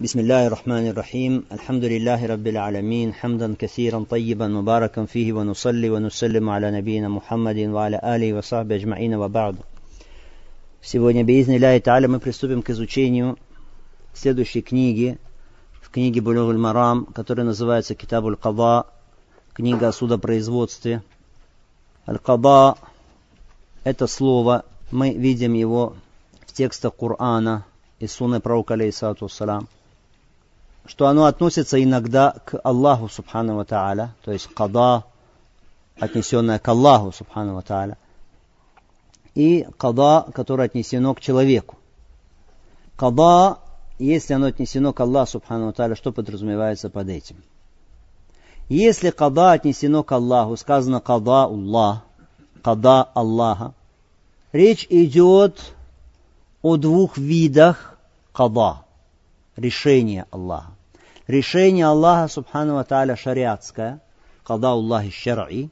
بسم الله الرحمن الرحيم الحمد لله رب العالمين حمدا كثيرا طيبا مباركا فيه ونصلي ونسلم على نبينا محمد وعلى آله وصحبه أجمعين وبعد Сегодня, бейзни Ляй Та'аля, мы приступим к изучению следующей книги, в книге Булюгуль Марам, которая называется Китабуль Када, книга о судопроизводстве. Аль-Када – это слово, мы видим его в текстах Корана и Сунны Пророка, алейхиссалату салам, что оно относится иногда к Аллаху, субхану ва та'аля, то есть када, отнесенное к Аллаху, субхану ва та'аля, и када, которое отнесено к человеку. Када, если оно отнесено к Аллаху, субхану ва что подразумевается под этим? Если када отнесено к Аллаху, сказано када Аллах, када Аллаха, речь идет о двух видах када, решения Аллаха. Решение Аллаха, субхану ва шариатское, када Аллахи шар'и,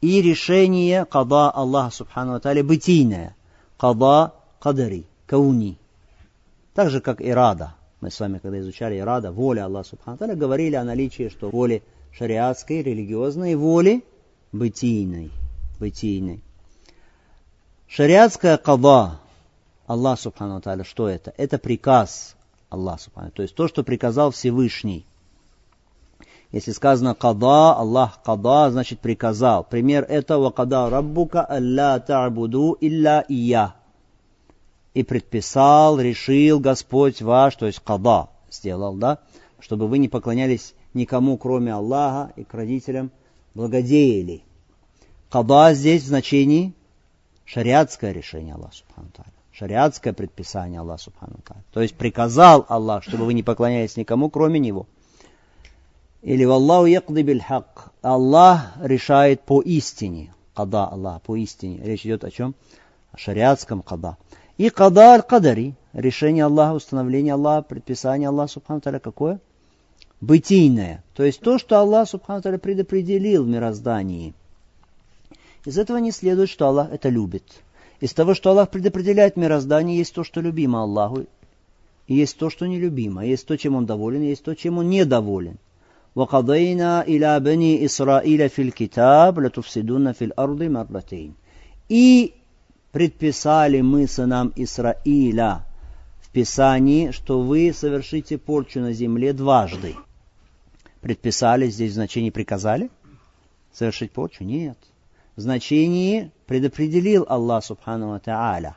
и решение када Аллаха Субхану Аталя бытийное, када кадари, кауни. Так же, как ирада. Мы с вами, когда изучали ирада, воля Аллаха Субхану Аталя, говорили о наличии, что воли шариатской, религиозной, воли бытийной. бытийной. Шариатская када Аллах Субхану Аталя, что это? Это приказ Аллаха Субхану То есть то, что приказал Всевышний. Если сказано када, Аллах када, значит приказал. Пример этого када раббука алла та'буду илля ия. И предписал, решил Господь ваш, то есть када сделал, да, чтобы вы не поклонялись никому, кроме Аллаха, и к родителям благодеяли. Када здесь в значении шариатское решение Аллаха Субхану Шариатское предписание Аллаха Субхану То есть приказал Аллах, чтобы вы не поклонялись никому, кроме Него. Или «Валлаху якды биль хак». Аллах решает по истине. Када Аллах, по истине. Речь идет о чем? О шариатском када. И када аль-кадари. Решение Аллаха, установление Аллаха, предписание Аллаха, субхану какое? Бытийное. То есть то, что Аллах, субхану предопределил в мироздании. Из этого не следует, что Аллах это любит. Из того, что Аллах предопределяет мироздание, есть то, что любимо Аллаху, и есть то, что нелюбимо. Есть то, чем Он доволен, и есть то, чем Он недоволен. وقضينا إلى بني إسرائيل في الكتاب لتفسدون في الأرض مرتين. И предписали мы сынам Исраиля в Писании, что вы совершите порчу на земле дважды. Предписали здесь в значении приказали? Совершить порчу? Нет. В значении предопределил Аллах Субхану Та'аля.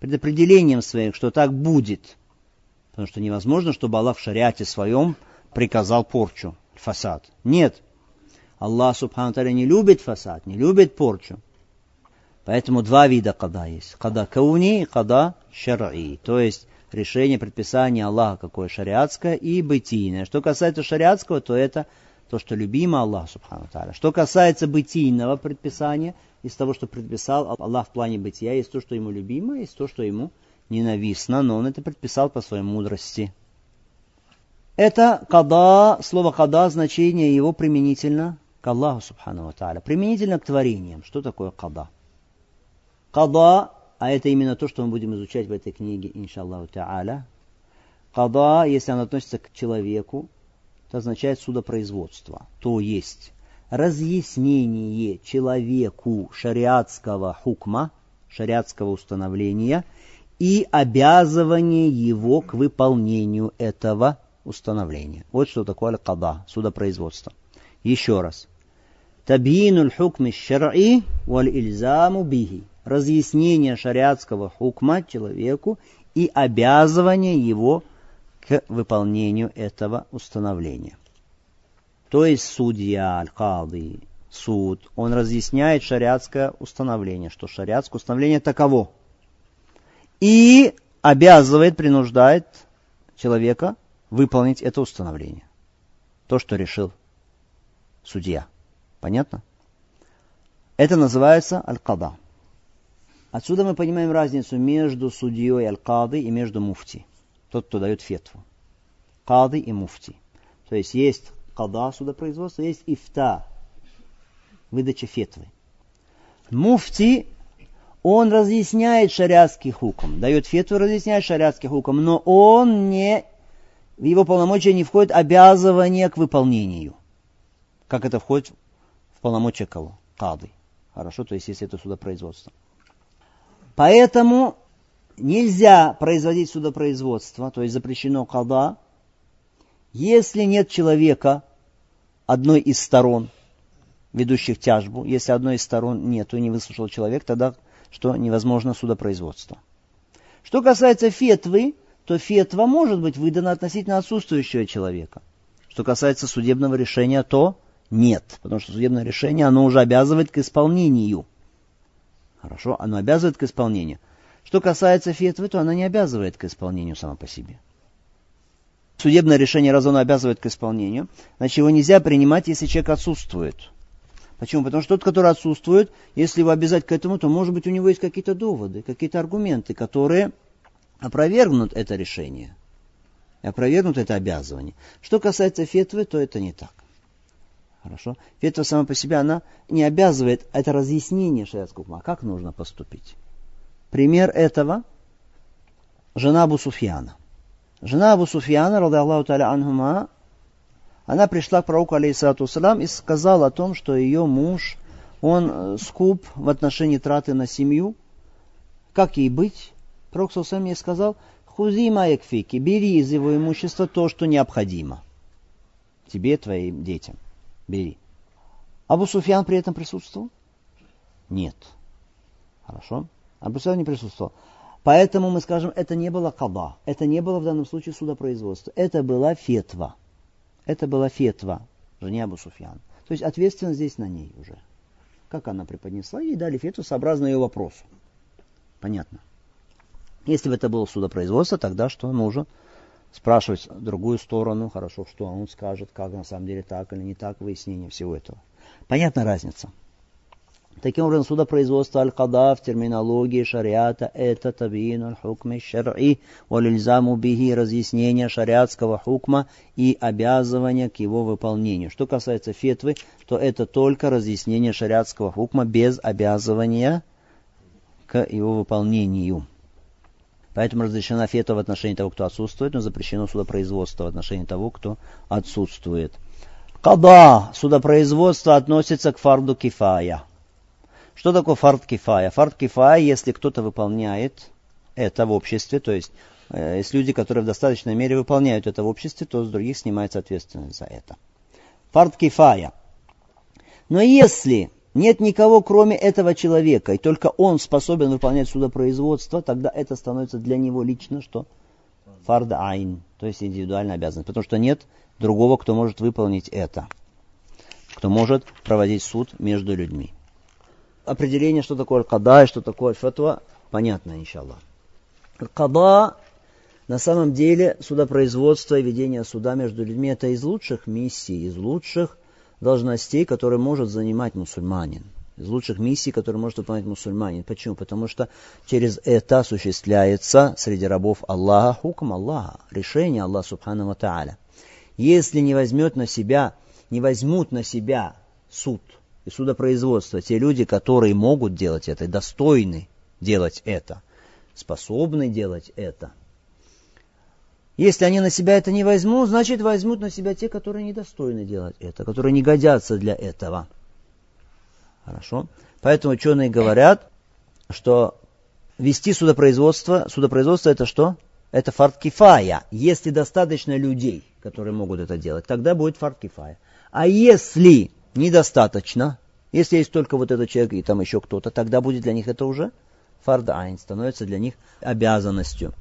Предопределением своим, что так будет. Потому что невозможно, чтобы Аллах в шариате своем приказал порчу, фасад. Нет. Аллах Субхану Таля не любит фасад, не любит порчу. Поэтому два вида када есть. Када кауни и када шар'i. То есть решение предписания Аллаха какое шариатское и бытийное. Что касается шариатского, то это то, что любимо Аллах Субхану Таля. Что касается бытийного предписания, из того, что предписал Аллах в плане бытия, есть то, что ему любимо, есть то, что ему ненавистно, но он это предписал по своей мудрости. Это када, слово када, значение его применительно к Аллаху Субхану Тааля, применительно к творениям. Что такое када? Када, а это именно то, что мы будем изучать в этой книге, иншаллаху Тааля. Када, если оно относится к человеку, означает судопроизводство, то есть разъяснение человеку шариатского хукма, шариатского установления и обязывание его к выполнению этого установления. Вот что такое аль-када, судопроизводство. Еще раз. Табинуль хукми шар'и валь ильзаму бихи. Разъяснение шариатского хукма человеку и обязывание его к выполнению этого установления. То есть судья, аль-кады, суд, он разъясняет шариатское установление, что шариатское установление таково. И обязывает, принуждает человека выполнить это установление. То, что решил судья. Понятно? Это называется аль-када. Отсюда мы понимаем разницу между судьей аль-кады и между муфти. Тот, кто дает фетву. Кады и муфти. То есть есть када судопроизводства, есть ифта, выдача фетвы. Муфти, он разъясняет шариатский хуком, дает фетву, разъясняет шариатский хуком, но он не в его полномочия не входит обязывание к выполнению. Как это входит в полномочия кого? Кады. Хорошо, то есть если это судопроизводство. Поэтому нельзя производить судопроизводство, то есть запрещено када, если нет человека, одной из сторон, ведущих тяжбу, если одной из сторон нет, то не выслушал человек, тогда что невозможно судопроизводство. Что касается фетвы, то фетва может быть выдана относительно отсутствующего человека. Что касается судебного решения, то нет, потому что судебное решение, оно уже обязывает к исполнению. Хорошо, оно обязывает к исполнению. Что касается фетвы, то она не обязывает к исполнению сама по себе. Судебное решение, раз оно обязывает к исполнению, значит его нельзя принимать, если человек отсутствует. Почему? Потому что тот, который отсутствует, если его обязать к этому, то, может быть, у него есть какие-то доводы, какие-то аргументы, которые опровергнут это решение, опровергнут это обязывание. Что касается фетвы, то это не так. Хорошо? Фетва сама по себе, она не обязывает, это разъяснение шариатского а как нужно поступить. Пример этого – жена Абу Суфьяна. Жена Абу Суфьяна, рады Аллаху таля анхума, она пришла к пророку, алейхиссалату салам, и сказала о том, что ее муж, он э, скуп в отношении траты на семью. Как ей быть? Пророк сам ей сказал, хузи маякфики, бери из его имущества то, что необходимо. Тебе, твоим детям. Бери. Абу Суфьян при этом присутствовал? Нет. Хорошо. Абу Суфьян не присутствовал. Поэтому мы скажем, это не было каба. Это не было в данном случае судопроизводство. Это была фетва. Это была фетва, жене Абу Суфьян. То есть ответственность здесь на ней уже. Как она преподнесла, ей дали фетву сообразно ее вопросу. Понятно. Если бы это было судопроизводство, тогда что нужно? Спрашивать другую сторону, хорошо, что он скажет, как на самом деле так или не так, выяснение всего этого. Понятна разница. Таким образом, судопроизводство аль-када в терминологии шариата – это табиин аль-хукми шар'и валильзаму биги разъяснение шариатского хукма и обязывание к его выполнению. Что касается фетвы, то это только разъяснение шариатского хукма без обязывания к его выполнению. Поэтому разрешена фетва в отношении того, кто отсутствует, но запрещено судопроизводство в отношении того, кто отсутствует. Када, судопроизводство относится к фарду кифая – что такое фард кифая? Фард кифая, если кто-то выполняет это в обществе, то есть э, есть люди, которые в достаточной мере выполняют это в обществе, то с других снимается ответственность за это. Фард кифая. Но если нет никого, кроме этого человека, и только он способен выполнять судопроизводство, тогда это становится для него лично что? Фард айн, то есть индивидуальная обязанность. Потому что нет другого, кто может выполнить это. Кто может проводить суд между людьми определение, что такое аль-када и что такое фатва, понятно, иншаллах. Аль-када на самом деле судопроизводство и ведение суда между людьми это из лучших миссий, из лучших должностей, которые может занимать мусульманин. Из лучших миссий, которые может выполнять мусульманин. Почему? Потому что через это осуществляется среди рабов Аллаха хукм Аллаха, решение Аллаха Субхану Тааля. Если не возьмет на себя, не возьмут на себя суд – и судопроизводства, те люди, которые могут делать это, достойны делать это, способны делать это. Если они на себя это не возьмут, значит возьмут на себя те, которые недостойны делать это, которые не годятся для этого. Хорошо? Поэтому ученые говорят, что вести судопроизводство, судопроизводство это что? Это фарт кифая. Если достаточно людей, которые могут это делать, тогда будет фарт кифая. А если недостаточно. Если есть только вот этот человек и там еще кто-то, тогда будет для них это уже фардайн, становится для них обязанностью.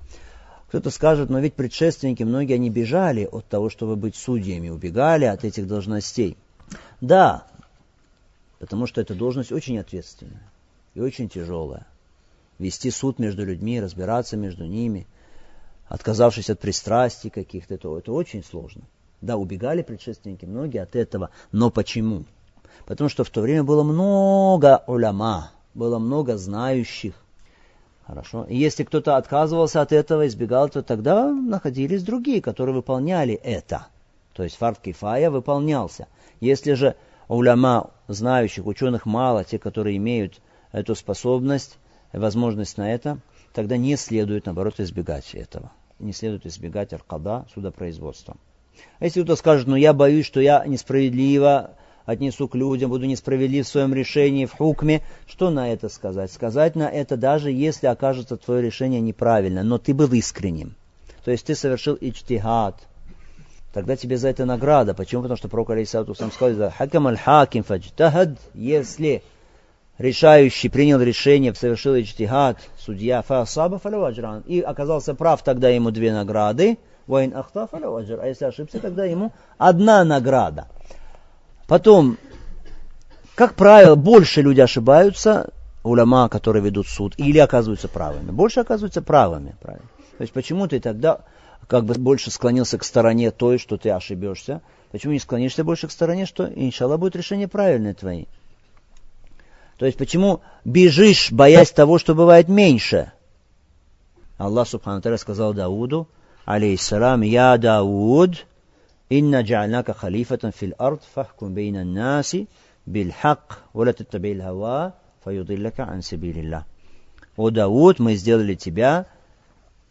Кто-то скажет, но ведь предшественники, многие они бежали от того, чтобы быть судьями, убегали от этих должностей. Да, потому что эта должность очень ответственная и очень тяжелая. Вести суд между людьми, разбираться между ними, отказавшись от пристрастий каких-то, это, это очень сложно. Да, убегали предшественники многие от этого, но почему? Потому что в то время было много уляма, было много знающих. Хорошо. И если кто-то отказывался от этого, избегал, то тогда находились другие, которые выполняли это. То есть фарт кифая выполнялся. Если же уляма, знающих, ученых мало, те, которые имеют эту способность, возможность на это, тогда не следует, наоборот, избегать этого. не следует избегать аркада, судопроизводства. А если кто-то скажет, ну я боюсь, что я несправедливо отнесу к людям, буду несправедлив в своем решении, в хукме, что на это сказать? Сказать на это, даже если окажется твое решение неправильно, но ты был искренним. То есть ты совершил ичтихад. Тогда тебе за это награда. Почему? Потому что пророк Алейсату сам сказал, хакам аль-хаким фаджтахад, если решающий принял решение, совершил ичтихад, судья фасаба фалаваджран, и оказался прав, тогда ему две награды, вайн ахта фалаваджр, а если ошибся, тогда ему одна награда. Потом, как правило, больше люди ошибаются, уляма, которые ведут суд, или оказываются правыми. Больше оказываются правыми. Правильно. То есть почему ты тогда как бы больше склонился к стороне той, что ты ошибешься? Почему не склонишься больше к стороне, что, иншаллах, будет решение правильное твои? То есть почему бежишь, боясь того, что бывает меньше? Аллах Субхану сказал Дауду, алейхиссалам, «Я Дауд, инна джа'альнака халифатан фил ард, фахкум бейна наси, бильхак, валя таттабиль хава, фаюдиллака ан сабилилlah». О Дауд, мы сделали тебя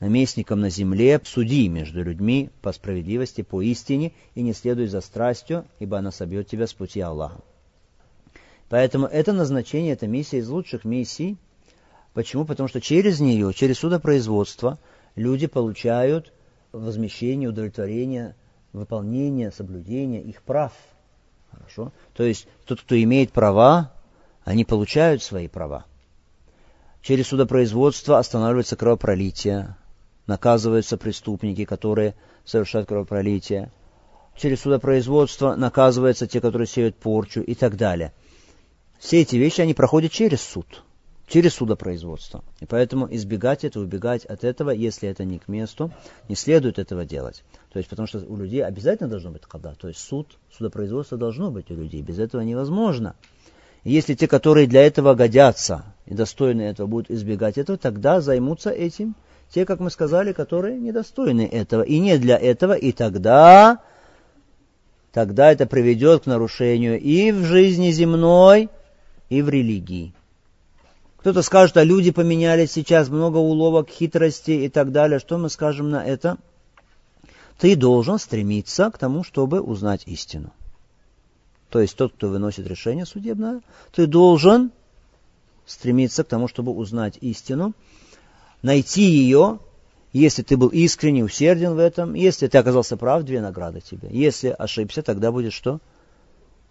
наместником на земле, суди между людьми по справедливости, по истине, и не следуй за страстью, ибо она собьет тебя с пути Аллаха. Поэтому это назначение, это миссия из лучших миссий. Почему? Потому что через нее, через судопроизводство, люди получают возмещение, удовлетворение, выполнение, соблюдение их прав. Хорошо? То есть тот, кто имеет права, они получают свои права. Через судопроизводство останавливается кровопролитие, наказываются преступники, которые совершают кровопролитие. Через судопроизводство наказываются те, которые сеют порчу и так далее – все эти вещи, они проходят через суд, через судопроизводство. И поэтому избегать этого, убегать от этого, если это не к месту, не следует этого делать. То есть, потому что у людей обязательно должно быть когда. То есть суд, судопроизводство должно быть у людей. Без этого невозможно. И если те, которые для этого годятся и достойны этого, будут избегать этого, тогда займутся этим те, как мы сказали, которые недостойны этого и не для этого, и тогда, тогда это приведет к нарушению и в жизни земной, и в религии. Кто-то скажет, а люди поменялись сейчас, много уловок, хитрости и так далее. Что мы скажем на это? Ты должен стремиться к тому, чтобы узнать истину. То есть тот, кто выносит решение судебное, ты должен стремиться к тому, чтобы узнать истину, найти ее, если ты был искренне усерден в этом, если ты оказался прав, две награды тебе. Если ошибся, тогда будет что?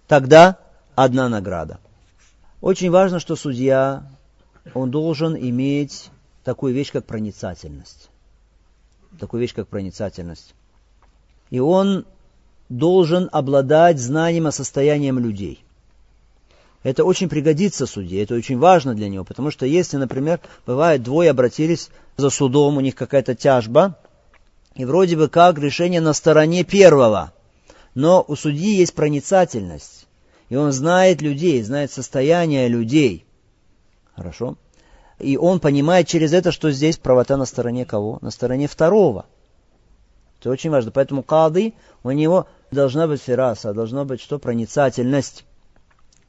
Тогда одна награда. Очень важно, что судья, он должен иметь такую вещь, как проницательность. Такую вещь, как проницательность. И он должен обладать знанием о состоянии людей. Это очень пригодится судье, это очень важно для него, потому что если, например, бывает, двое обратились за судом, у них какая-то тяжба, и вроде бы как решение на стороне первого, но у судьи есть проницательность. И он знает людей, знает состояние людей. Хорошо? И он понимает через это, что здесь правота на стороне кого? На стороне второго. Это очень важно. Поэтому кады, у него должна быть фераса, должна быть что? Проницательность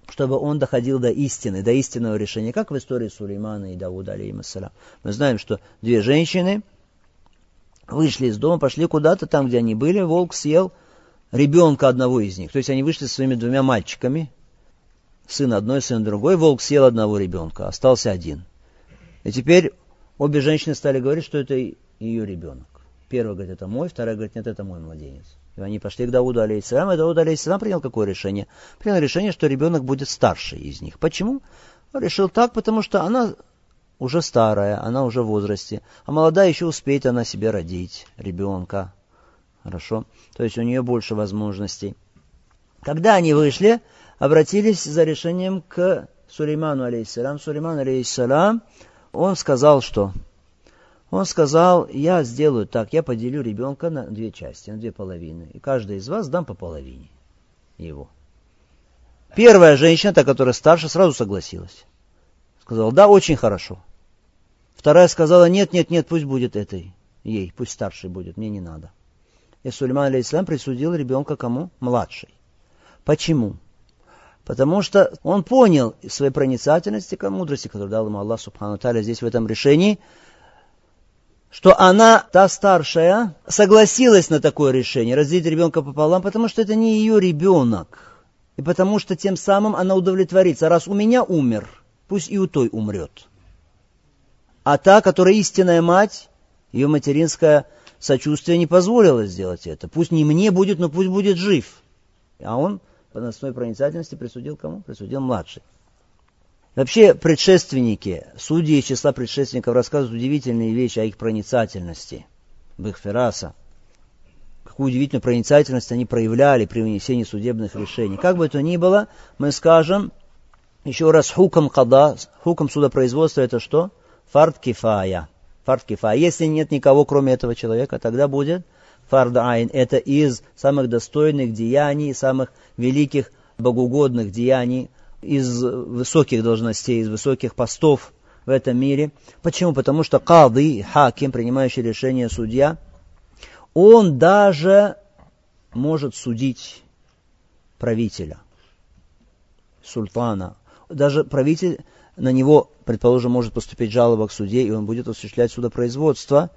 чтобы он доходил до истины, до истинного решения, как в истории Сулеймана и Давуда, алейхиссалям. Мы знаем, что две женщины вышли из дома, пошли куда-то, там, где они были, волк съел ребенка одного из них. То есть они вышли со своими двумя мальчиками, сын одной, сын другой, волк съел одного ребенка, остался один. И теперь обе женщины стали говорить, что это ее ребенок. Первая говорит, это мой, вторая говорит, нет, это мой младенец. И они пошли к Дауду алейхиссалам, и Дауд алейхиссалам принял какое решение? Принял решение, что ребенок будет старший из них. Почему? Он решил так, потому что она уже старая, она уже в возрасте, а молодая еще успеет она себе родить ребенка. Хорошо? То есть у нее больше возможностей. Когда они вышли, обратились за решением к Сулейману, алейхиссалам. Сулейман, алейхиссалам, он сказал, что? Он сказал, я сделаю так, я поделю ребенка на две части, на две половины. И каждый из вас дам по половине его. Первая женщина, та, которая старше, сразу согласилась. Сказала, да, очень хорошо. Вторая сказала, нет, нет, нет, пусть будет этой, ей, пусть старшей будет, мне не надо. И Сулейман, алейхиссалам, присудил ребенка кому? Младший. Почему? Потому что он понял своей проницательности, мудрости, которую дал ему Аллах Субхану Таля здесь в этом решении, что она, та старшая, согласилась на такое решение, разделить ребенка пополам, потому что это не ее ребенок. И потому что тем самым она удовлетворится. Раз у меня умер, пусть и у той умрет. А та, которая истинная мать, ее материнское сочувствие не позволило сделать это. Пусть не мне будет, но пусть будет жив. А он по носной проницательности присудил кому? Присудил младший. Вообще предшественники, судьи из числа предшественников рассказывают удивительные вещи о их проницательности, в их фераса. Какую удивительную проницательность они проявляли при вынесении судебных решений. Как бы то ни было, мы скажем, еще раз, хуком када, хуком судопроизводства это что? Фард кифая. Фард кифая. Если нет никого, кроме этого человека, тогда будет фард айн. Это из самых достойных деяний, самых великих богоугодных деяний из высоких должностей, из высоких постов в этом мире. Почему? Потому что кады, хаким, принимающий решение судья, он даже может судить правителя, султана. Даже правитель на него, предположим, может поступить жалоба к суде, и он будет осуществлять судопроизводство,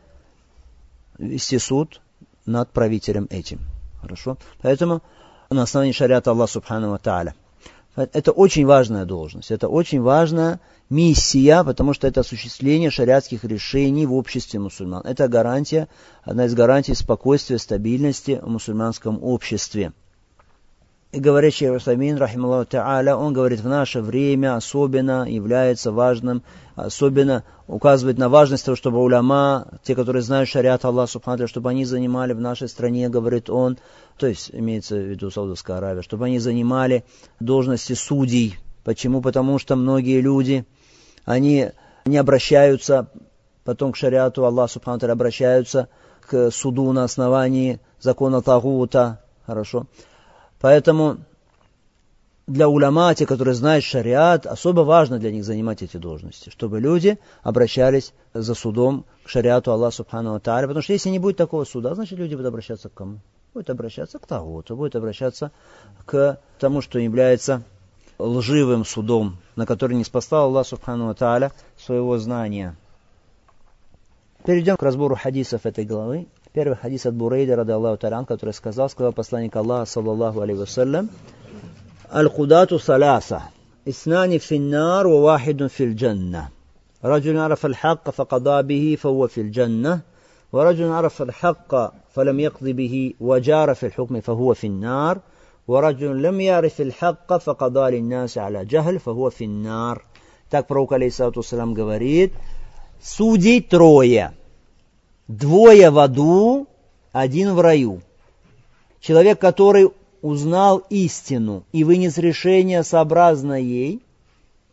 вести суд над правителем этим. Хорошо? Поэтому на основании шариата Аллаха Субхану Ва Тааля – это очень важная должность, это очень важная миссия, потому что это осуществление шариатских решений в обществе мусульман. Это гарантия, одна из гарантий спокойствия, стабильности в мусульманском обществе. И говорящий Расамин, рахималлаху та'аля, он говорит, в наше время особенно является важным, особенно указывает на важность того, чтобы уляма, те, которые знают шариат Аллаха Субхану, чтобы они занимали в нашей стране, говорит он, то есть имеется в виду Саудовская Аравия, чтобы они занимали должности судей. Почему? Потому что многие люди, они не обращаются потом к шариату Аллаха Субхану обращаются к суду на основании закона Тагута, хорошо, Поэтому для уляма, те, которые знают шариат, особо важно для них занимать эти должности, чтобы люди обращались за судом к шариату Аллаха Субхану Тааля, потому что если не будет такого суда, значит люди будут обращаться к кому? Будут обращаться к Тагуту, будут обращаться к тому, что является лживым судом, на который не спасал Аллах Субхану Тааля своего знания. Перейдем к разбору хадисов этой главы. Первый хадис от Бурейда, рады Аллаху Таран, который сказал, сказал посланник Аллаха, саллаллаху алейhi вассалям, Аль-Кудату саляса, إثنان في النار وواحد في الجنة رجل عرف الحق فقضى به فهو في الجنة ورجل عرف الحق فلم يقض به وجار في الحكم فهو في النار ورجل لم يعرف الحق فقضى للناس على جهل فهو في النار Так пророк, алейхиссалату говорит, судей трое – Двое в аду, один в раю. Человек, который узнал истину и вынес решение сообразно ей,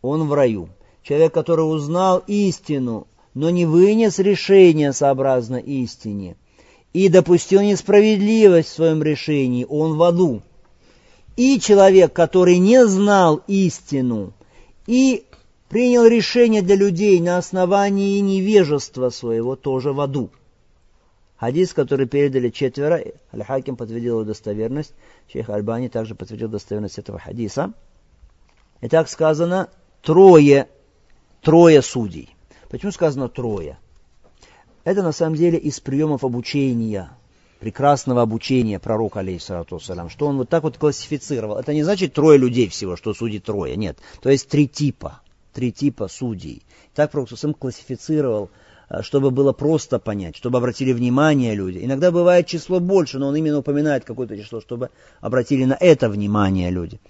он в раю. Человек, который узнал истину, но не вынес решение сообразно истине, и допустил несправедливость в своем решении, он в аду. И человек, который не знал истину и принял решение для людей на основании невежества своего, тоже в аду. Хадис, который передали четверо, Аль-Хаким подтвердил его достоверность, Шейх Альбани также подтвердил достоверность этого хадиса. И так сказано, трое, трое судей. Почему сказано трое? Это на самом деле из приемов обучения, прекрасного обучения пророка, алейхиссалату что он вот так вот классифицировал. Это не значит трое людей всего, что судит трое, нет. То есть три типа, три типа судей. Так пророк сам классифицировал чтобы было просто понять, чтобы обратили внимание люди. Иногда бывает число больше, но он именно упоминает какое-то число, чтобы обратили на это внимание люди.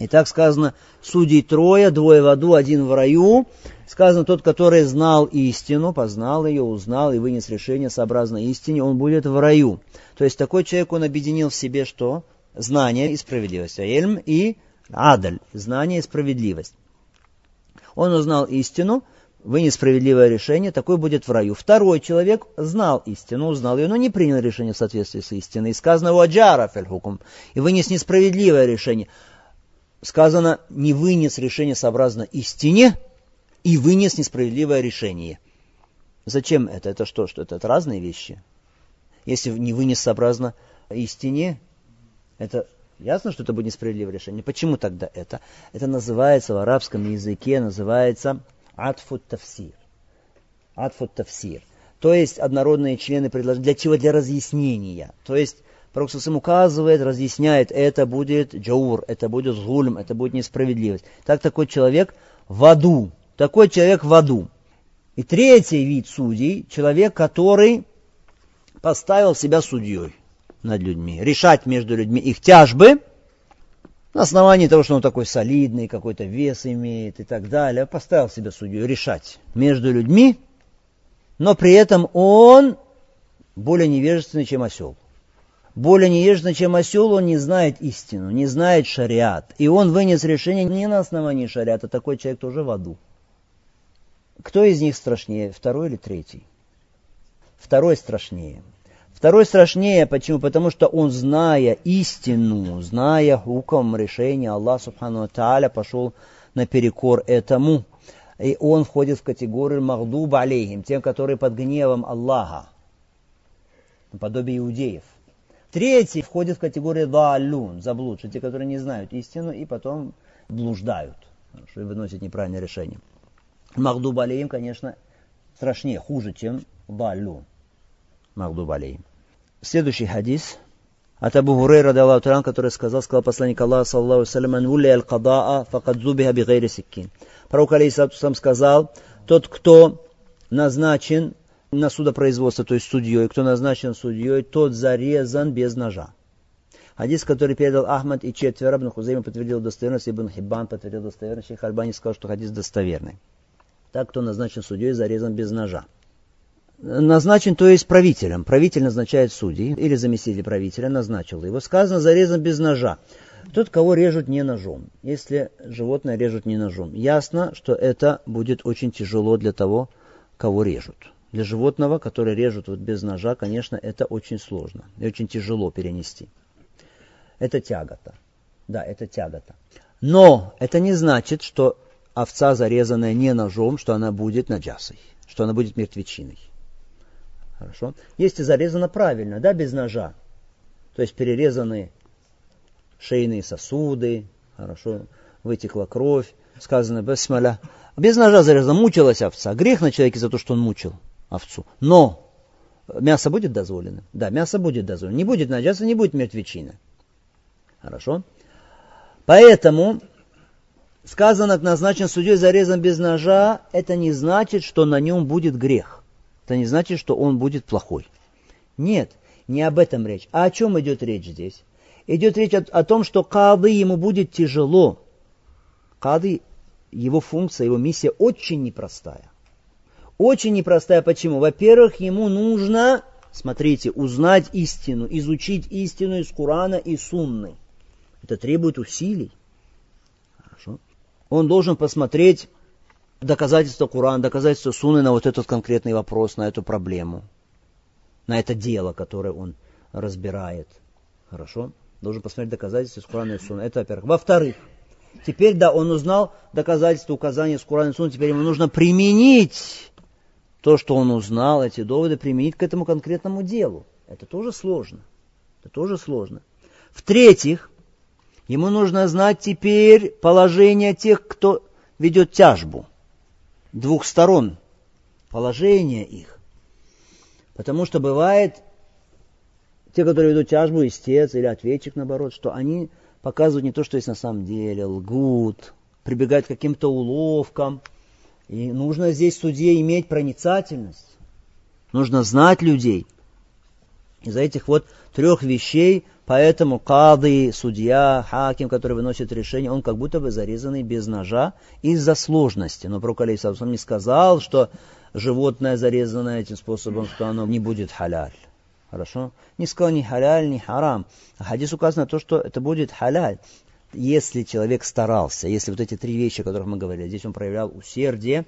И так сказано, судей трое, двое в аду, один в раю. Сказано, тот, который знал истину, познал ее, узнал и вынес решение сообразно истине, он будет в раю. То есть такой человек, он объединил в себе что? Знание и справедливость. Ильм и адаль, знание и справедливость. Он узнал истину, вынес справедливое решение, такой будет в раю. Второй человек знал истину, узнал ее, но не принял решение в соответствии с истиной. И сказано «Ваджара фельхукум» и вынес несправедливое решение. Сказано «не вынес решение сообразно истине» и вынес несправедливое решение. Зачем это? Это что? что это? это разные вещи. Если не вынес сообразно истине, это ясно, что это будет несправедливое решение. Почему тогда это? Это называется в арабском языке, называется Атфу тавсир. Атфу тавсир. То есть однородные члены предложения. Для чего? Для разъяснения. То есть Пророк Сусым указывает, разъясняет, это будет джаур, это будет гульм, это будет несправедливость. Так такой человек в аду. Такой человек в аду. И третий вид судей, человек, который поставил себя судьей над людьми, решать между людьми их тяжбы, на основании того, что он такой солидный, какой-то вес имеет и так далее, поставил себя судью решать между людьми, но при этом он более невежественный, чем осел. Более невежественный, чем осел, он не знает истину, не знает шариат. И он вынес решение не на основании шариата, такой человек тоже в аду. Кто из них страшнее, второй или третий? Второй страшнее. Второй страшнее, почему? Потому что он, зная истину, зная хуком решения Аллах Субхану Тааля, пошел наперекор этому. И он входит в категорию Махдуб алейхим, тем, которые под гневом Аллаха, наподобие иудеев. Третий входит в категорию Далюн, заблудшие, те, которые не знают истину и потом блуждают, что выносят неправильное решение. Махдуб алейхим, конечно, страшнее, хуже, чем Далюн. Махдуб алейхим. Следующий хадис от Абу Хурейра, который сказал, сказал посланник Аллаха, саллаху салям, «Ан аль-кадаа, факад бигайри сиккин». Пророк, алейхиссалату сказал, тот, кто назначен на судопроизводство, то есть судьей, кто назначен судьей, тот зарезан без ножа. Хадис, который передал Ахмад и четверо, Ибн Хузейма подтвердил достоверность, Ибн Хиббан подтвердил достоверность, Шейх Альбани сказал, что хадис достоверный. Так, кто назначен судьей, зарезан без ножа назначен, то есть правителем. Правитель назначает судей или заместитель правителя назначил его. Сказано, зарезан без ножа. Тот, кого режут не ножом. Если животное режут не ножом. Ясно, что это будет очень тяжело для того, кого режут. Для животного, который режут вот без ножа, конечно, это очень сложно и очень тяжело перенести. Это тягота. Да, это тягота. Но это не значит, что овца, зарезанная не ножом, что она будет наджасой, что она будет мертвечиной. Хорошо. Если зарезано правильно, да, без ножа, то есть перерезаны шейные сосуды, хорошо, вытекла кровь, сказано бесмаля. Без ножа зарезано, мучилась овца. Грех на человеке за то, что он мучил овцу. Но мясо будет дозволено? Да, мясо будет дозволено. Не будет наджаса, не будет мертвечины. Хорошо? Поэтому сказано, назначен судьей зарезан без ножа, это не значит, что на нем будет грех это не значит, что он будет плохой. Нет, не об этом речь. А о чем идет речь здесь? Идет речь о, о том, что кады ему будет тяжело. Кады, его функция, его миссия очень непростая. Очень непростая. Почему? Во-первых, ему нужно, смотрите, узнать истину, изучить истину из Корана и Сунны. Это требует усилий. Хорошо. Он должен посмотреть доказательства Курана, доказательства Суны на вот этот конкретный вопрос, на эту проблему, на это дело, которое он разбирает. Хорошо? Должен посмотреть доказательства из Курана и Суны. Это во-первых. Во-вторых, теперь, да, он узнал доказательства, указания из Курана и Суны, теперь ему нужно применить то, что он узнал, эти доводы, применить к этому конкретному делу. Это тоже сложно. Это тоже сложно. В-третьих, ему нужно знать теперь положение тех, кто ведет тяжбу двух сторон, положение их. Потому что бывает, те, которые ведут тяжбу, истец или ответчик, наоборот, что они показывают не то, что есть на самом деле, лгут, прибегают к каким-то уловкам. И нужно здесь судье иметь проницательность. Нужно знать людей. Из-за этих вот трех вещей Поэтому кады, судья, хаким, который выносит решение, он как будто бы зарезанный без ножа из-за сложности. Но пророк Алейсалам не сказал, что животное зарезанное этим способом, что оно не будет халяль. Хорошо? Не сказал ни халяль, ни харам. А хадис указано то, что это будет халяль. Если человек старался, если вот эти три вещи, о которых мы говорили, здесь он проявлял усердие,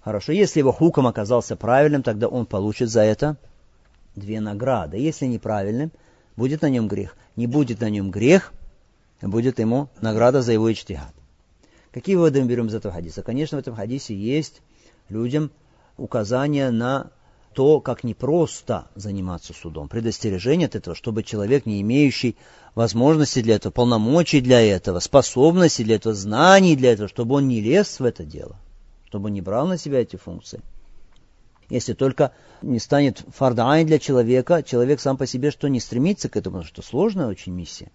хорошо. Если его хуком оказался правильным, тогда он получит за это две награды. Если неправильным, будет на нем грех. Не будет на нем грех, будет ему награда за его ичтихад. Какие выводы мы берем из этого хадиса? Конечно, в этом хадисе есть людям указания на то, как непросто заниматься судом. Предостережение от этого, чтобы человек, не имеющий возможности для этого, полномочий для этого, способностей для этого, знаний для этого, чтобы он не лез в это дело, чтобы он не брал на себя эти функции. Если только не станет фардайн для человека, человек сам по себе что не стремится к этому, что сложная очень миссия.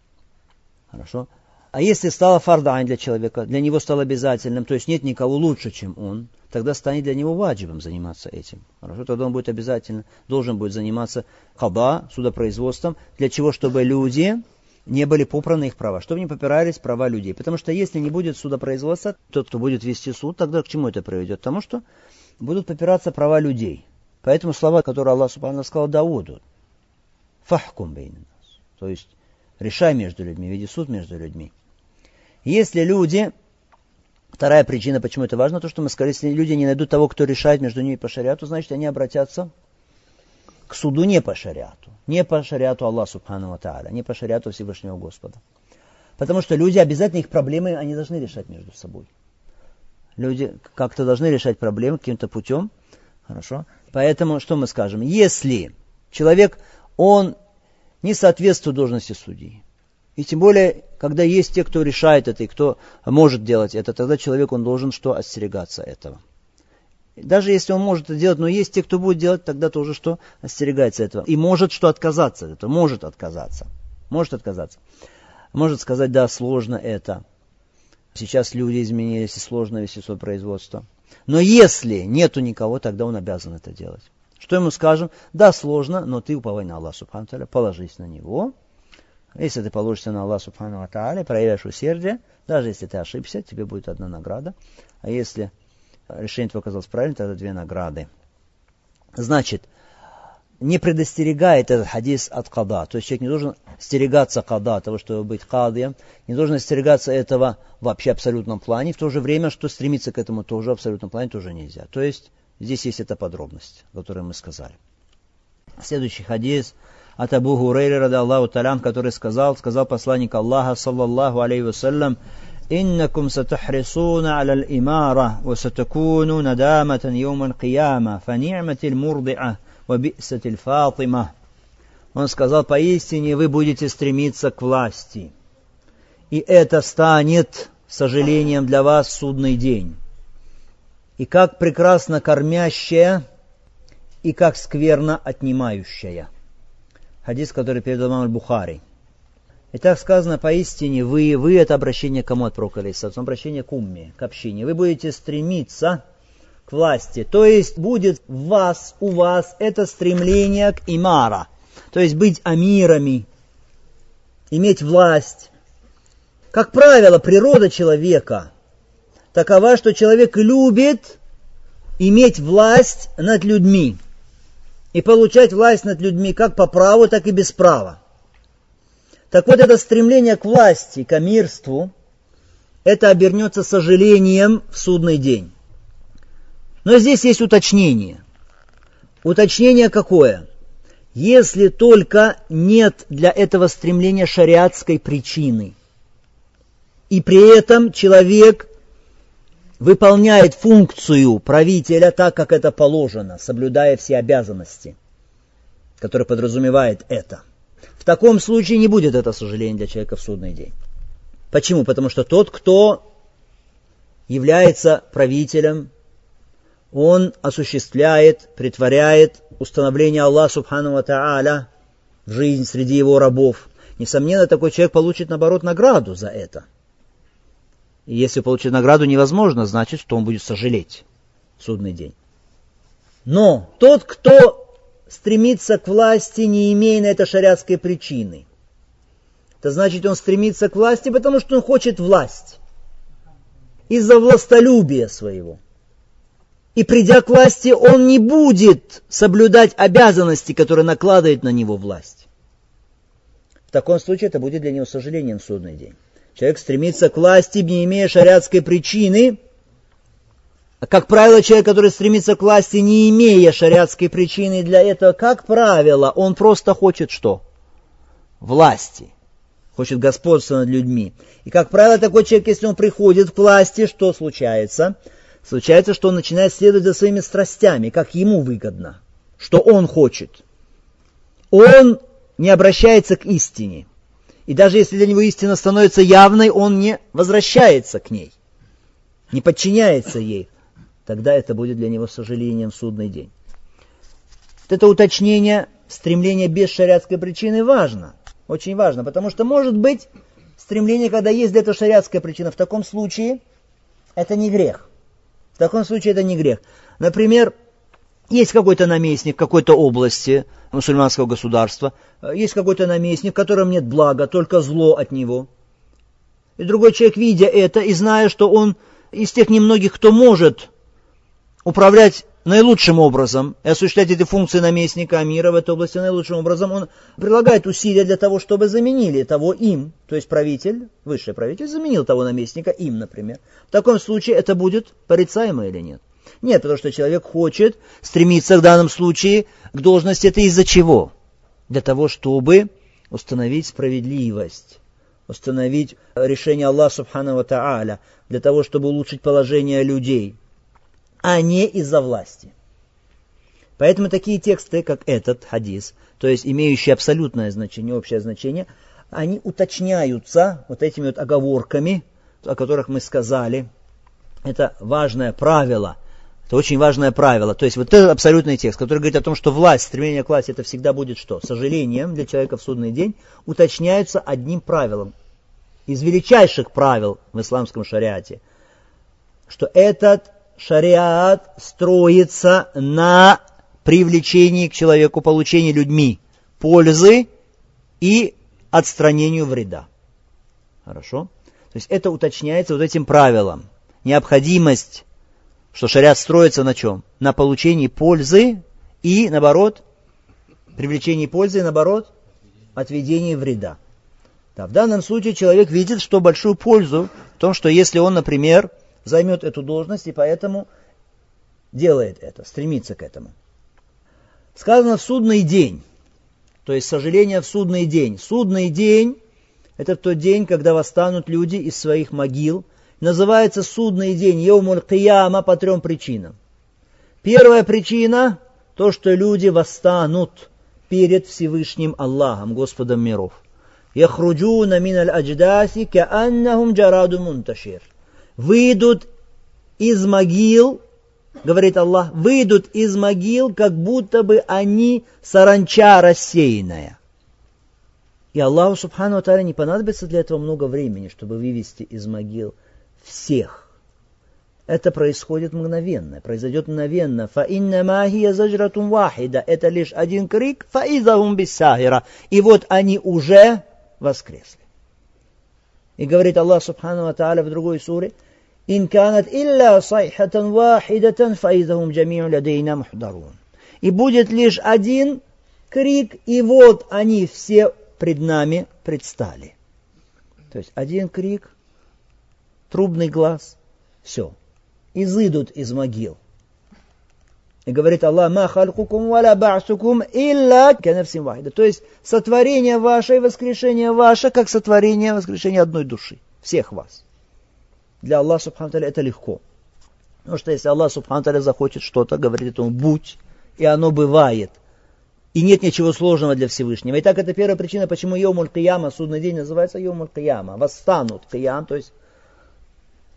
Хорошо? А если стало фардайн для человека, для него стало обязательным, то есть нет никого лучше, чем он, тогда станет для него ваджибом заниматься этим. Хорошо, тогда он будет обязательно, должен будет заниматься хаба, судопроизводством. Для чего? Чтобы люди не были попраны их права, чтобы не попирались права людей. Потому что если не будет судопроизводства, тот, кто будет вести суд, тогда к чему это приведет? К тому, что будут попираться права людей. Поэтому слова, которые Аллах Субхану сказал Дауду, фахкум бейнас, то есть решай между людьми, веди суд между людьми. Если люди, вторая причина, почему это важно, то, что мы сказали, если люди не найдут того, кто решает между ними по шариату, значит, они обратятся к суду не по шариату. Не по шариату Аллаха Субхану Тааля, не по шариату Всевышнего Господа. Потому что люди обязательно их проблемы, они должны решать между собой. Люди как-то должны решать проблемы каким-то путем. Хорошо? Поэтому что мы скажем? Если человек, он не соответствует должности судьи, и тем более, когда есть те, кто решает это и кто может делать это, тогда человек он должен что? Остерегаться этого. Даже если он может это делать, но есть те, кто будет делать, тогда тоже что? Остерегается этого. И может что отказаться от этого. Может отказаться. Может отказаться. Может сказать, да, сложно это. Сейчас люди изменились, и сложно вести свое производство. Но если нету никого, тогда он обязан это делать. Что ему скажем? Да, сложно, но ты уповай на Аллаха Субхану положись на Него, если ты положишься на Аллах Субхану Ата'аля, проявишь усердие, даже если ты ошибся, тебе будет одна награда. А если решение твое оказалось правильным, тогда две награды. Значит, не предостерегает этот хадис от када. То есть человек не должен стерегаться када, того, чтобы быть кадием, не должен остерегаться этого вообще абсолютном плане, в то же время, что стремиться к этому тоже абсолютном плане тоже нельзя. То есть здесь есть эта подробность, которую мы сказали. Следующий хадис – от Абу Хурейры, рада Аллаху Талян, который сказал, сказал посланник Аллаха, саллаллаху алейхи вассалям, إنكم ستحرصون على الإمارة وستكون ندامة يوم القيامة فنعمة المرضعة وبئسة الفاطمة Он сказал, поистине вы будете стремиться к власти, и это станет сожалением для вас судный день. И как прекрасно кормящая, и как скверно отнимающая хадис, который передал имам Бухари. И так сказано, поистине вы, вы это обращение кому от пророка обращение к умме, к общине. Вы будете стремиться к власти. То есть будет в вас, у вас это стремление к имара. То есть быть амирами, иметь власть. Как правило, природа человека такова, что человек любит иметь власть над людьми и получать власть над людьми как по праву, так и без права. Так вот, это стремление к власти, к мирству, это обернется сожалением в судный день. Но здесь есть уточнение. Уточнение какое? Если только нет для этого стремления шариатской причины, и при этом человек выполняет функцию правителя так, как это положено, соблюдая все обязанности, которые подразумевает это. В таком случае не будет это сожаление для человека в судный день. Почему? Потому что тот, кто является правителем, он осуществляет, притворяет установление Аллаха Субхану Та'аля в жизнь среди его рабов. Несомненно, такой человек получит, наоборот, награду за это – и если получить награду невозможно, значит, что он будет сожалеть в судный день. Но тот, кто стремится к власти, не имея на это шариатской причины, это значит, он стремится к власти, потому что он хочет власть. Из-за властолюбия своего. И придя к власти, он не будет соблюдать обязанности, которые накладывает на него власть. В таком случае это будет для него сожалением судный день. Человек стремится к власти, не имея шариатской причины. Как правило, человек, который стремится к власти, не имея шариатской причины для этого, как правило, он просто хочет что? Власти. Хочет господства над людьми. И, как правило, такой человек, если он приходит к власти, что случается? Случается, что он начинает следовать за своими страстями, как ему выгодно, что он хочет. Он не обращается к истине. И даже если для него истина становится явной, он не возвращается к ней, не подчиняется ей. Тогда это будет для него сожалением судный день. Это уточнение стремление без шариатской причины важно. Очень важно, потому что может быть стремление, когда есть для этого шариатская причина. В таком случае это не грех. В таком случае это не грех. Например, есть какой-то наместник какой-то области мусульманского государства, есть какой-то наместник, в котором нет блага, только зло от него. И другой человек, видя это и зная, что он из тех немногих, кто может управлять наилучшим образом и осуществлять эти функции наместника мира в этой области наилучшим образом, он прилагает усилия для того, чтобы заменили того им, то есть правитель, высший правитель, заменил того наместника им, например. В таком случае это будет порицаемо или нет? Нет, потому что человек хочет стремиться в данном случае к должности. Это из-за чего? Для того, чтобы установить справедливость, установить решение Аллаха Субхану Тааля, для того, чтобы улучшить положение людей – а не из-за власти. Поэтому такие тексты, как этот хадис, то есть имеющие абсолютное значение, общее значение, они уточняются вот этими вот оговорками, о которых мы сказали. Это важное правило. Это очень важное правило. То есть вот этот абсолютный текст, который говорит о том, что власть, стремление к власти, это всегда будет что? Сожалением для человека в судный день, уточняются одним правилом. Из величайших правил в исламском шариате, что этот шариат строится на привлечении к человеку, получении людьми пользы и отстранению вреда. Хорошо? То есть это уточняется вот этим правилом. Необходимость, что шариат строится на чем? На получении пользы и, наоборот, привлечении пользы и, наоборот, отведении вреда. Да, в данном случае человек видит, что большую пользу в том, что если он, например, займет эту должность и поэтому делает это, стремится к этому. Сказано в судный день, то есть сожаление в судный день. Судный день – это тот день, когда восстанут люди из своих могил. Называется судный день Йомуль Кияма по трем причинам. Первая причина – то, что люди восстанут перед Всевышним Аллахом, Господом миров. Яхруджуна миналь адждаси кааннахум джараду мунташир – выйдут из могил, говорит Аллах, выйдут из могил, как будто бы они саранча рассеянная. И Аллаху Субхану Аталя не понадобится для этого много времени, чтобы вывести из могил всех. Это происходит мгновенно, произойдет мгновенно. вахида. Это лишь один крик. Фаизахум биссахира. И вот они уже воскресли. И говорит Аллах Субхану Тааля в другой суре, «Ин канат илля сайхатан вахидатан фаидахум джамиу лядейна мухдарун». И будет лишь один крик, и вот они все пред нами предстали. То есть один крик, трубный глаз, все, изыдут из могил. И говорит Аллах, ма халькукум валя ба'сукум илля кенефсим вахида. То есть сотворение ваше и воскрешение ваше, как сотворение и воскрешение одной души. Всех вас для Аллаха Субхану это легко. Потому что если Аллах Субхану захочет что-то, говорит этому «будь», и оно бывает. И нет ничего сложного для Всевышнего. Итак, это первая причина, почему Йомуль Кияма, судный день называется Йомуль Кияма. Восстанут Киям, то есть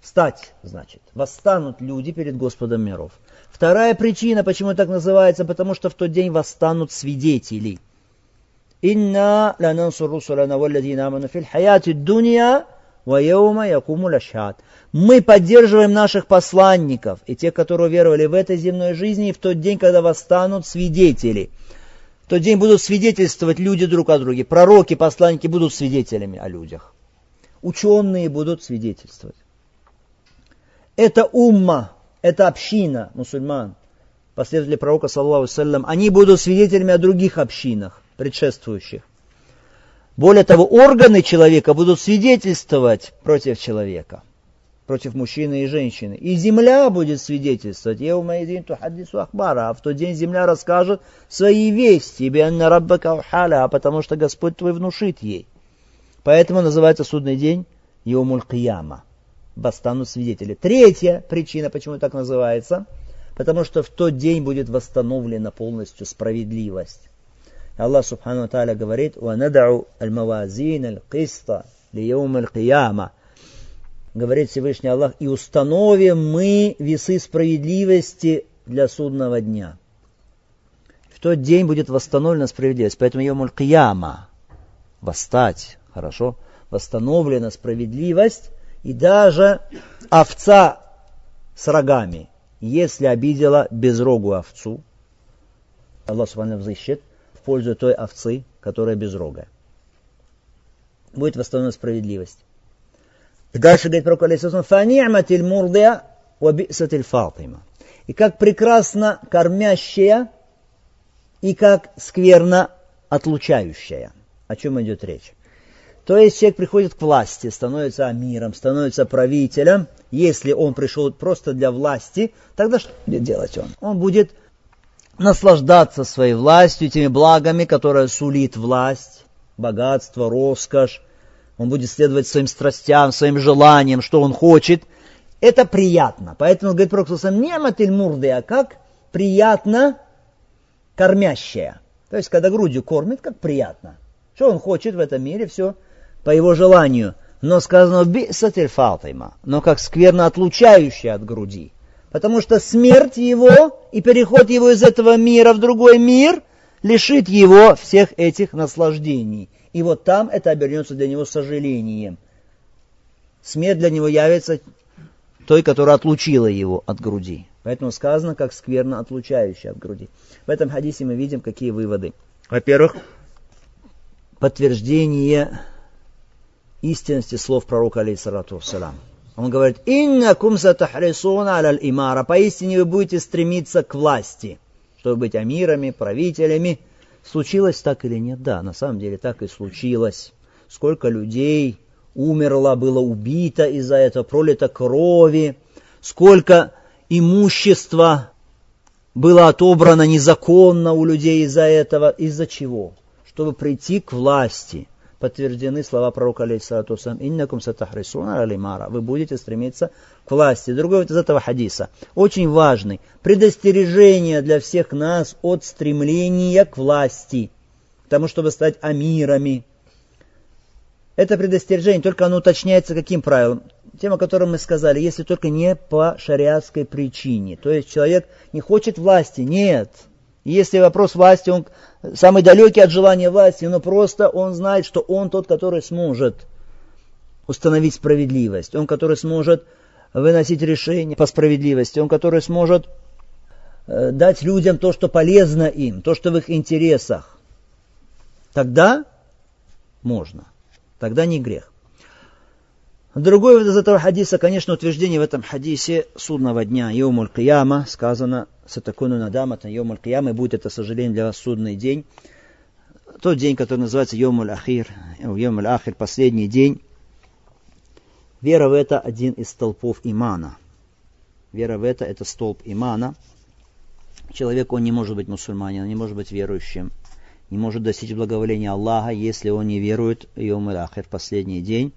встать, значит. Восстанут люди перед Господом миров. Вторая причина, почему так называется, потому что в тот день восстанут свидетели. Инна ляшат. Мы поддерживаем наших посланников и тех, которые веровали в этой земной жизни, и в тот день, когда восстанут свидетели. В тот день будут свидетельствовать люди друг о друге. Пророки, посланники будут свидетелями о людях. Ученые будут свидетельствовать. Это умма, это община мусульман, последователи пророка, саллаху саллям, они будут свидетелями о других общинах, предшествующих. Более того, органы человека будут свидетельствовать против человека, против мужчины и женщины. И земля будет свидетельствовать. А в тот день земля расскажет свои вести, потому что Господь твой внушит ей. Поэтому называется судный день Йомуль Кияма восстанут свидетели. Третья причина, почему так называется, потому что в тот день будет восстановлена полностью справедливость. Аллах Субхану таля говорит, «Ванадау аль-мавазин аль-киста лиеум аль-кияма». Говорит Всевышний Аллах, «И установим мы весы справедливости для судного дня». В тот день будет восстановлена справедливость, поэтому ее аль-кияма, восстать, хорошо, восстановлена справедливость и даже овца с рогами, если обидела безрогую овцу, Аллах Субхану взыщет в пользу той овцы, которая безрогая. Будет восстановлена справедливость. Дальше говорит пророк Алисусам, «Фани'матиль мурдия ва би'сатиль фатима». И как прекрасно кормящая, и как скверно отлучающая. О чем идет речь? То есть человек приходит к власти, становится амиром, становится правителем. Если он пришел просто для власти, тогда что будет делать он? Он будет наслаждаться своей властью, теми благами, которые сулит власть, богатство, роскошь. Он будет следовать своим страстям, своим желаниям, что он хочет. Это приятно. Поэтому, говорит Пророк не мурды, а как приятно кормящая. То есть, когда грудью кормит, как приятно. Что он хочет в этом мире, все по его желанию. Но сказано фатима, но как скверно отлучающая от груди. Потому что смерть его и переход его из этого мира в другой мир лишит его всех этих наслаждений. И вот там это обернется для него сожалением. Смерть для него явится той, которая отлучила его от груди. Поэтому сказано, как скверно отлучающая от груди. В этом хадисе мы видим, какие выводы. Во-первых, подтверждение истинности слов пророка, алейхиссалату вассалам. Он говорит, «Иннакум сатахрисуна аляль имара». Поистине вы будете стремиться к власти, чтобы быть амирами, правителями. Случилось так или нет? Да, на самом деле так и случилось. Сколько людей умерло, было убито из-за этого, пролито крови. Сколько имущества было отобрано незаконно у людей из-за этого. Из-за чего? Чтобы прийти к власти – подтверждены слова пророка, алейхиссалату «Иннакум сатахрисуна алимара» Вы будете стремиться к власти. Другой вот из этого хадиса, очень важный, предостережение для всех нас от стремления к власти, к тому, чтобы стать амирами. Это предостережение, только оно уточняется каким правилом? Тем, о котором мы сказали, если только не по шариатской причине. То есть человек не хочет власти, нет – если вопрос власти, он самый далекий от желания власти, но просто он знает, что он тот, который сможет установить справедливость, он, который сможет выносить решения по справедливости, он, который сможет э, дать людям то, что полезно им, то, что в их интересах. Тогда можно, тогда не грех. Другой из этого хадиса, конечно, утверждение в этом хадисе судного дня, Йомуль Кияма, сказано, Сатакуну Надамата, Йомуль Кияма, и будет это сожаление для вас судный день. Тот день, который называется Йомуль Ахир, Йомуль Ахир, последний день. Вера в это один из столпов имана. Вера в это – это столб имана. Человек, он не может быть мусульманином, не может быть верующим, не может достичь благоволения Аллаха, если он не верует в Йомуль Ахир, последний день.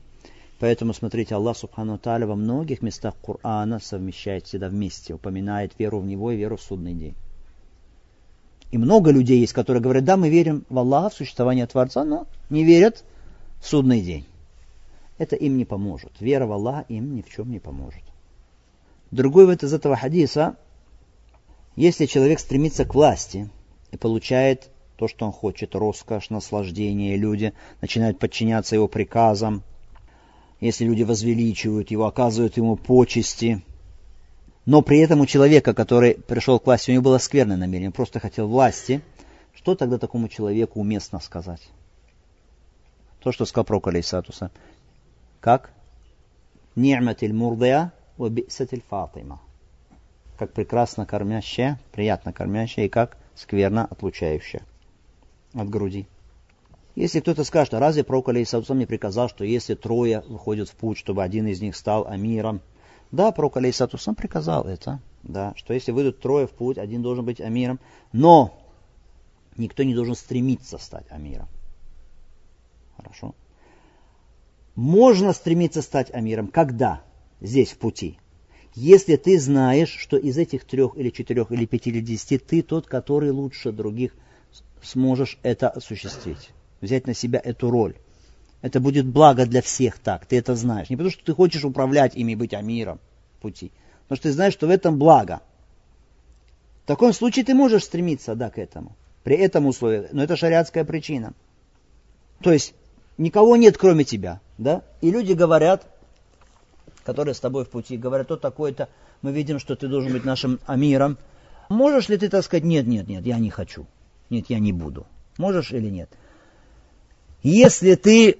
Поэтому, смотрите, Аллах Субхану Таля во многих местах Корана совмещает всегда вместе, упоминает веру в Него и веру в судный день. И много людей есть, которые говорят, да, мы верим в Аллаха, в существование Творца, но не верят в судный день. Это им не поможет. Вера в Аллаха им ни в чем не поможет. Другой вывод из этого хадиса, если человек стремится к власти и получает то, что он хочет, роскошь, наслаждение, люди начинают подчиняться его приказам, если люди возвеличивают его, оказывают ему почести. Но при этом у человека, который пришел к власти, у него было скверное намерение, просто хотел власти, что тогда такому человеку уместно сказать? То, что сказал пророк Алейсатуса. Как? Ни'матиль мурдия ва бисатиль фатима. Как прекрасно кормящая, приятно кормящая и как скверно отлучающая от груди. Если кто-то скажет, а разве пророк Алейсалам не приказал, что если трое выходят в путь, чтобы один из них стал амиром? Да, пророк Алейсалам приказал это, да, что если выйдут трое в путь, один должен быть амиром, но никто не должен стремиться стать амиром. Хорошо? Можно стремиться стать амиром. Когда? Здесь, в пути. Если ты знаешь, что из этих трех или четырех или пяти или десяти ты тот, который лучше других сможешь это осуществить взять на себя эту роль. Это будет благо для всех так, ты это знаешь. Не потому, что ты хочешь управлять ими, быть амиром пути, но что ты знаешь, что в этом благо. В таком случае ты можешь стремиться, да, к этому. При этом условии. Но это шариатская причина. То есть никого нет, кроме тебя. Да? И люди говорят, которые с тобой в пути, говорят, то такое-то, мы видим, что ты должен быть нашим амиром. Можешь ли ты так сказать, нет, нет, нет, я не хочу. Нет, я не буду. Можешь или нет? Если ты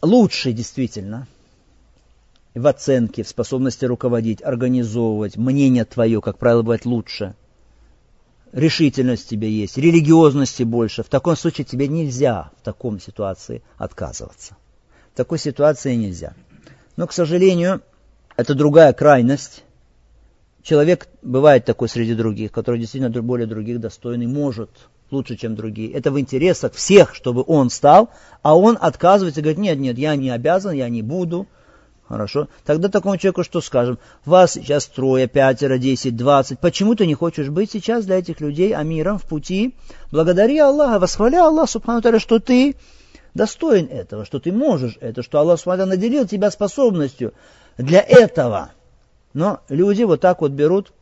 лучший действительно в оценке, в способности руководить, организовывать, мнение твое, как правило, бывает лучше, решительность тебе есть, религиозности больше, в таком случае тебе нельзя в таком ситуации отказываться. В такой ситуации нельзя. Но, к сожалению, это другая крайность. Человек бывает такой среди других, который действительно более других достойный, может лучше, чем другие. Это в интересах всех, чтобы он стал, а он отказывается и говорит, нет, нет, я не обязан, я не буду. Хорошо. Тогда такому человеку что скажем? Вас сейчас трое, пятеро, десять, двадцать. Почему ты не хочешь быть сейчас для этих людей амиром в пути? Благодари Аллаха, восхваляй Аллах, субхану что ты достоин этого, что ты можешь это, что Аллах субхану наделил тебя способностью для этого. Но люди вот так вот берут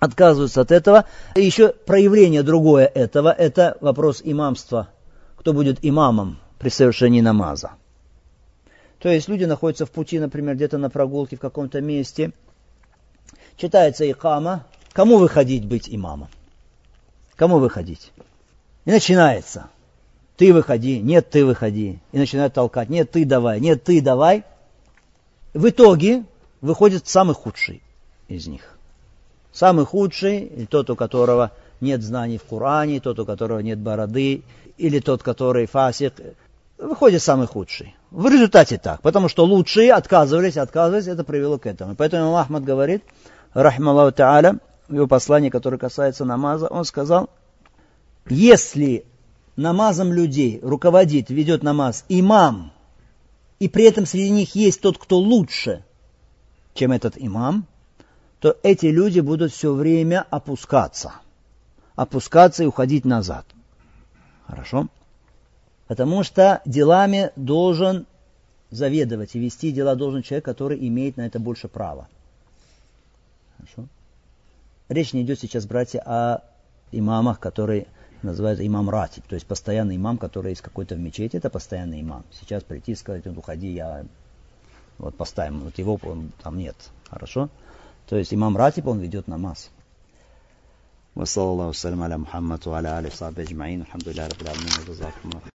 отказываются от этого. И еще проявление другое этого, это вопрос имамства. Кто будет имамом при совершении намаза? То есть люди находятся в пути, например, где-то на прогулке в каком-то месте. Читается икама. Кому выходить быть имамом? Кому выходить? И начинается. Ты выходи, нет, ты выходи. И начинают толкать. Нет, ты давай, нет, ты давай. В итоге выходит самый худший из них. Самый худший, тот, у которого нет знаний в Коране, тот, у которого нет бороды, или тот, который фасик, выходит самый худший. В результате так, потому что лучшие отказывались, отказывались, это привело к этому. Поэтому Ахмад говорит, рахмаллаху та'аля, его послании, которое касается намаза, он сказал, если намазом людей руководит, ведет намаз имам, и при этом среди них есть тот, кто лучше, чем этот имам, то эти люди будут все время опускаться. Опускаться и уходить назад. Хорошо? Потому что делами должен заведовать и вести дела должен человек, который имеет на это больше права. Хорошо? Речь не идет сейчас, братья, о имамах, которые называют имам ратиб, то есть постоянный имам, который есть какой-то в мечети, это постоянный имам. Сейчас прийти и сказать, ну, уходи, я вот поставим, вот его там нет. Хорошо? То есть имам Ратиб, он ведет намаз. وصلى الله وسلم على محمد وعلى آله وصحبه أجمعين الحمد لله رب العالمين وجزاكم الله